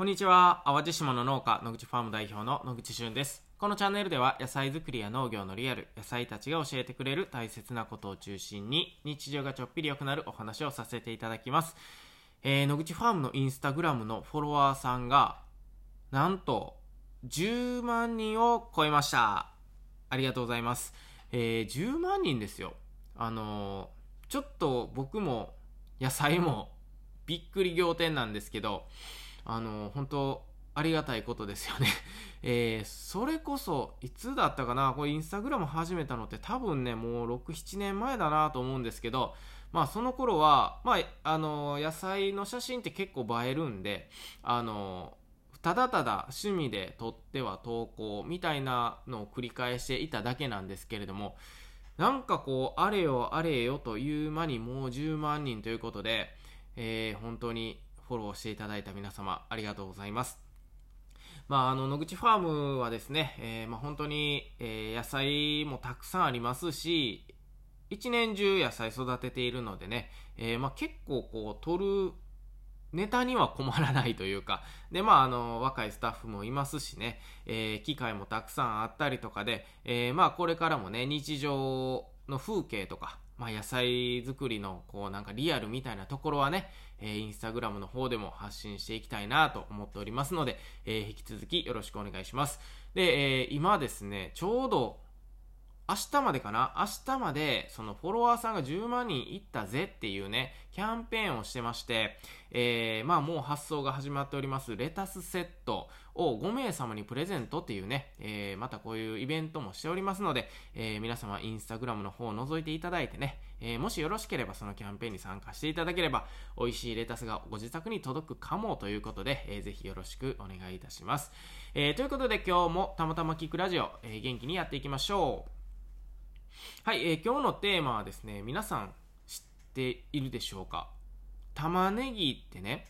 こんにちは。淡路島の農家、野口ファーム代表の野口俊です。このチャンネルでは野菜作りや農業のリアル、野菜たちが教えてくれる大切なことを中心に日常がちょっぴり良くなるお話をさせていただきます。えー、野口ファームのインスタグラムのフォロワーさんが、なんと10万人を超えました。ありがとうございます。えー、10万人ですよ。あのー、ちょっと僕も野菜もびっくり仰天なんですけど、あの本当ありがたいことですよね。えー、それこそいつだったかな？これインスタグラム始めたのって多分ねもう67年前だなと思うんですけどまあその頃はまああの野菜の写真って結構映えるんであのただただ趣味で撮っては投稿みたいなのを繰り返していただけなんですけれどもなんかこうあれよあれよという間にもう10万人ということで、えー、本当にフォローしていただいた皆様ありがとうございます。まあ、あの野口ファームはですね、えー、まあ、本当に、えー、野菜もたくさんありますし一年中野菜育てているのでね、えー、まあ、結構こう取るネタには困らないというか、で、まあ、あの、若いスタッフもいますしね、え、機会もたくさんあったりとかで、え、まあ、これからもね、日常の風景とか、まあ、野菜作りの、こう、なんかリアルみたいなところはね、えー、インスタグラムの方でも発信していきたいなと思っておりますので、えー、引き続きよろしくお願いします。で、えー、今ですね、ちょうど、明日までかな？明日まで、そのフォロワーさんが10万人いったぜっていうね、キャンペーンをしてまして、えー、まあもう発送が始まっております、レタスセットを5名様にプレゼントっていうね、えー、またこういうイベントもしておりますので、えー、皆様インスタグラムの方を覗いていただいてね、えー、もしよろしければそのキャンペーンに参加していただければ、美味しいレタスがご自宅に届くかもということで、えー、ぜひよろしくお願いいたします。えー、ということで今日もたまたま聞くラジオ、えー、元気にやっていきましょう。はい、えー、今日のテーマはですね、皆さん知っているでしょうか？玉ねぎってね、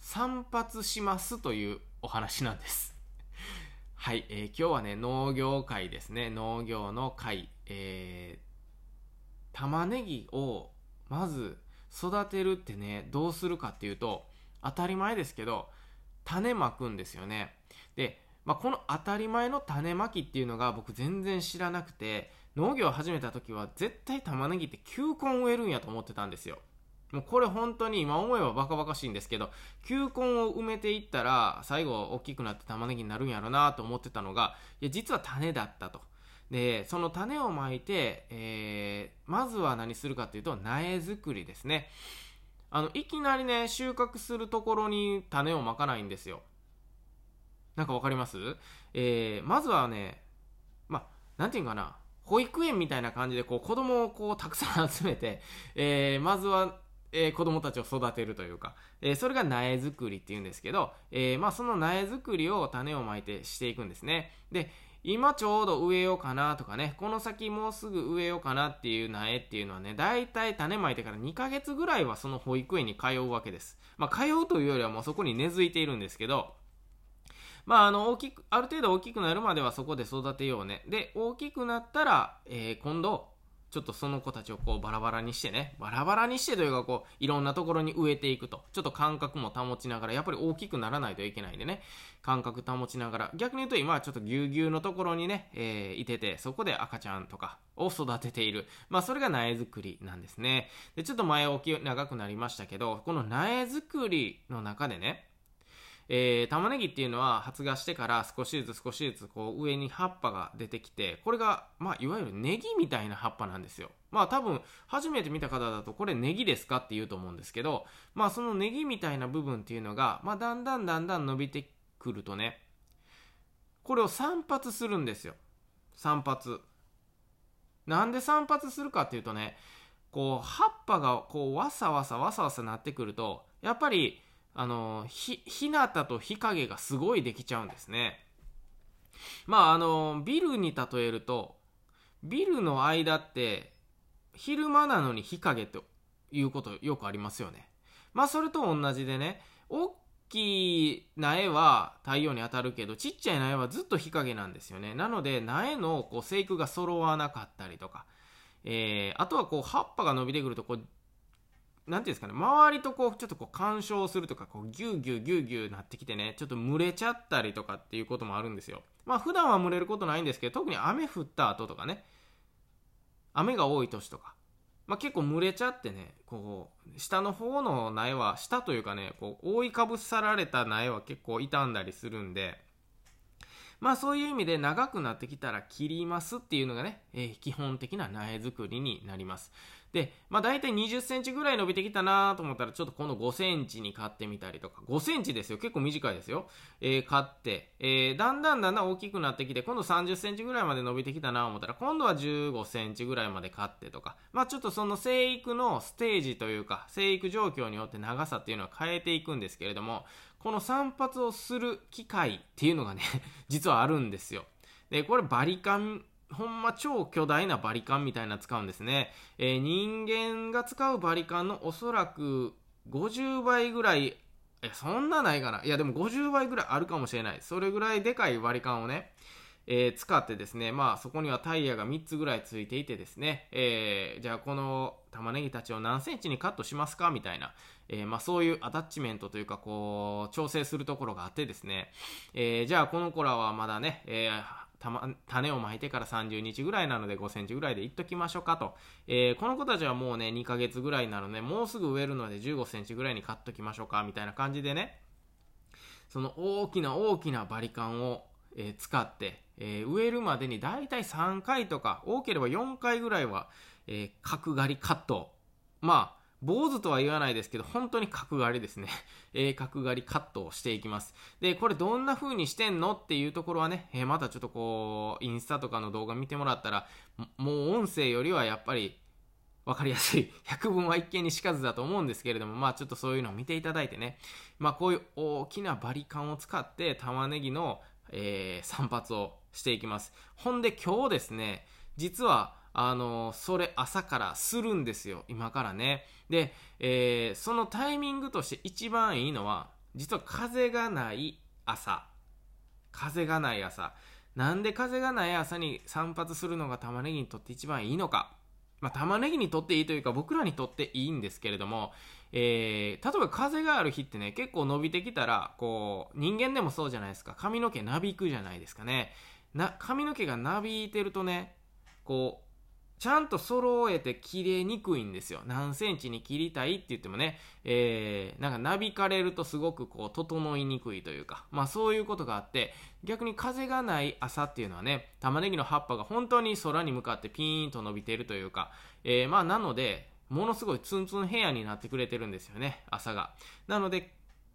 散髪しますというお話なんです。はい、えー、今日はね、農業界ですね、農業の会、えー、玉ねぎをまず育てるってね、どうするかっていうと、当たり前ですけど、種まくんですよね。で、まあ、この当たり前の種まきっていうのが僕全然知らなくて、農業を始めた時は絶対玉ねぎって球根植えるんやと思ってたんですよ。もうこれ本当に今思えばバカバカしいんですけど、球根を埋めていったら最後大きくなって玉ねぎになるんやろなと思ってたのが、いや実は種だったと。で、その種をまいて、えー、まずは何するかっていうと苗作りですね。あの、いきなりね、収穫するところに種をまかないんですよ。なんかわかります？えー、まずはね、まあ、なんていうかな、保育園みたいな感じでこう子供をこうたくさん集めて、えー、まずは、えー、子供たちを育てるというか、えー、それが苗作りっていうんですけど、えまあ、その苗作りを種をまいてしていくんですね。で、今ちょうど植えようかなとかね、この先もうすぐ植えようかなっていう苗っていうのはね、だいたい種まいてから2ヶ月ぐらいはその保育園に通うわけです。まあ、通うというよりはもうそこに根付いているんですけど、まあ、あの、大きく、ある程度大きくなるまではそこで育てようね。で、大きくなったら、えー、今度、ちょっとその子たちをこうバラバラにしてね、バラバラにしてというかこう、いろんなところに植えていくと。ちょっと感覚も保ちながら、やっぱり大きくならないといけないんでね、感覚保ちながら、逆に言うと今はちょっとぎゅうぎゅうのところにね、えー、いてて、そこで赤ちゃんとかを育てている。まあそれが苗作りなんですね。で、ちょっと前置き長くなりましたけど、この苗作りの中でね、えー、玉ねぎっていうのは発芽してから少しずつ少しずつこう上に葉っぱが出てきて、これが、まあ、いわゆるネギみたいな葉っぱなんですよ。まあ多分、初めて見た方だとこれネギですかって言うと思うんですけど、まあそのネギみたいな部分っていうのが、まあだんだんだんだん伸びてくるとね、これを散髪するんですよ。散髪。なんで散髪するかっていうとね、こう、葉っぱがこう、わさわさわさわさなってくると、やっぱり、あの、ひ、日向と日陰がすごいできちゃうんですね。まあ、あの、ビルに例えると、ビルの間って、昼間なのに日陰ということよくありますよね。まあ、それと同じでね、大きい苗は太陽に当たるけど、ちっちゃい苗はずっと日陰なんですよね。なので、苗のこう生育が揃わなかったりとか、えー、あとはこう葉っぱが伸びてくるとこうなんていうんですかね、周りとこう、ちょっとこう干渉するとか、こう、ギューギューギューギューなってきてね、ちょっと蒸れちゃったりとかっていうこともあるんですよ。まあ普段は蒸れることないんですけど、特に雨降った後とかね、雨が多い年とか、まあ結構蒸れちゃってね、こう、下の方の苗は、下というかね、こう、覆いかぶさられた苗は結構傷んだりするんで、まあそういう意味で長くなってきたら切りますっていうのがね、えー、基本的な苗作りになります。で、まあ大体20センチぐらい伸びてきたなと思ったら、ちょっとこの5センチに買ってみたりとか、5センチですよ。結構短いですよ。えー、買って、えー、だんだんだんだん大きくなってきて、今度30センチぐらいまで伸びてきたなと思ったら、今度は15センチぐらいまで買ってとか、まあちょっとその生育のステージというか、生育状況によって長さっていうのは変えていくんですけれども、この散髪をする機会っていうのがね、実はあるんですよ。で、これバリカンほんま超巨大なバリカンみたいな使うんですね。えー、人間が使うバリカンのおそらく50倍ぐらい、え、そんなないかな？いやでも50倍ぐらいあるかもしれない。それぐらいでかいバリカンをね、えー、使ってですね、まあそこにはタイヤが3つぐらいついていてですね、えー、じゃあこの玉ねぎたちを何センチにカットしますか？みたいな、えー、まあそういうアタッチメントというかこう調整するところがあってですね、えじゃあこの子らはまだね、えたま、種をまいてから30日ぐらいなので5センチぐらいでいっときましょうかと。えー、この子たちはもうね、2ヶ月ぐらいなので、もうすぐ植えるので15センチぐらいに買っときましょうか、みたいな感じでね、その大きな大きなバリカンを、え、使って、え、植えるまでにだいたい3回とか、多ければ4回ぐらいは、え角刈りカット。まあ、坊主とは言わないですけど、本当に角刈りですね。えー、角刈りカットをしていきます。で、これどんな風にしてんのっていうところはね、えー、またちょっとこう、インスタとかの動画見てもらったら、もう音声よりはやっぱり、わかりやすい。百聞は一見にしかずだと思うんですけれども、まあちょっとそういうのを見ていただいてね、まあこういう大きなバリカンを使って玉ねぎの、えー、散髪をしていきます。ほんで今日ですね、実はあの、それ朝からするんですよ。今からね。で、えー、そのタイミングとして一番いいのは、実は風がない朝。風がない朝。なんで風がない朝に散髪するのが玉ねぎにとって一番いいのか。まあ、玉ねぎにとっていいというか、僕らにとっていいんですけれども、えー、例えば風がある日ってね、結構伸びてきたら、こう、人間でもそうじゃないですか。髪の毛なびくじゃないですかね。な、髪の毛がなびいてるとね、こう、ちゃんと揃えて切れにくいんですよ。何センチに切りたいって言ってもね、えー、なんかなびかれるとすごくこう、整いにくいというか、まあそういうことがあって、逆に風がない朝っていうのはね、玉ねぎの葉っぱが本当に空に向かってピーンと伸びてるというか、えー、まあなので、ものすごいツンツンヘアになってくれてるんですよね、朝が。なので、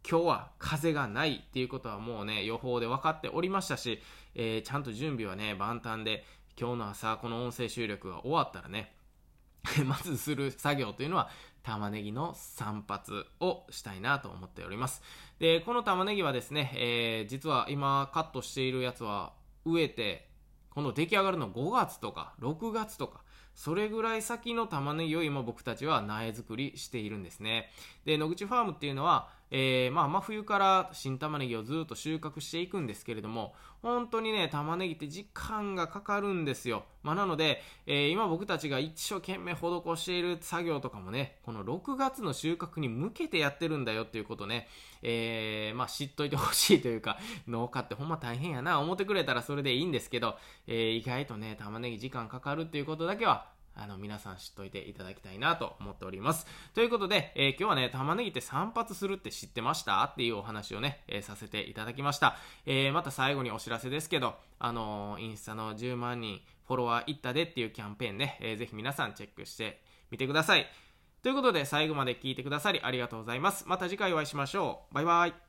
今日は風がないっていうことはもうね、予報で分かっておりましたし、えー、ちゃんと準備はね、万端で、今日の朝この音声収録が終わったらね まずする作業というのは玉ねぎの散髪をしたいなと思っておりますでこの玉ねぎはですね、えー、実は今カットしているやつは植えてこの出来上がるの5月とか6月とかそれぐらい先の玉ねぎを今僕たちは苗作りしているんですね。で、野口ファームっていうのは、えー、まあ、真冬から新玉ねぎをずっと収穫していくんですけれども、本当にね、玉ねぎって時間がかかるんですよ。まあ、なので、えー、今僕たちが一生懸命施している作業とかもね、この6月の収穫に向けてやってるんだよっていうことね、えー、まあ、知っといてほしいというか、農家ってほんま大変やな、思ってくれたらそれでいいんですけど、えー、意外とね、玉ねぎ時間かかるっていうことだけは、あの、皆さん知っといていただきたいなと思っております。ということで、えー、今日はね、玉ねぎって散髪するって知ってました？っていうお話をね、えー、させていただきました。えー、また最後にお知らせですけど、あのインスタの10万人フォロワーいったでっていうキャンペーンね、えー、ぜひ皆さんチェックしてみてください。ということで、最後まで聞いてくださりありがとうございます。また次回お会いしましょう。バイバイ。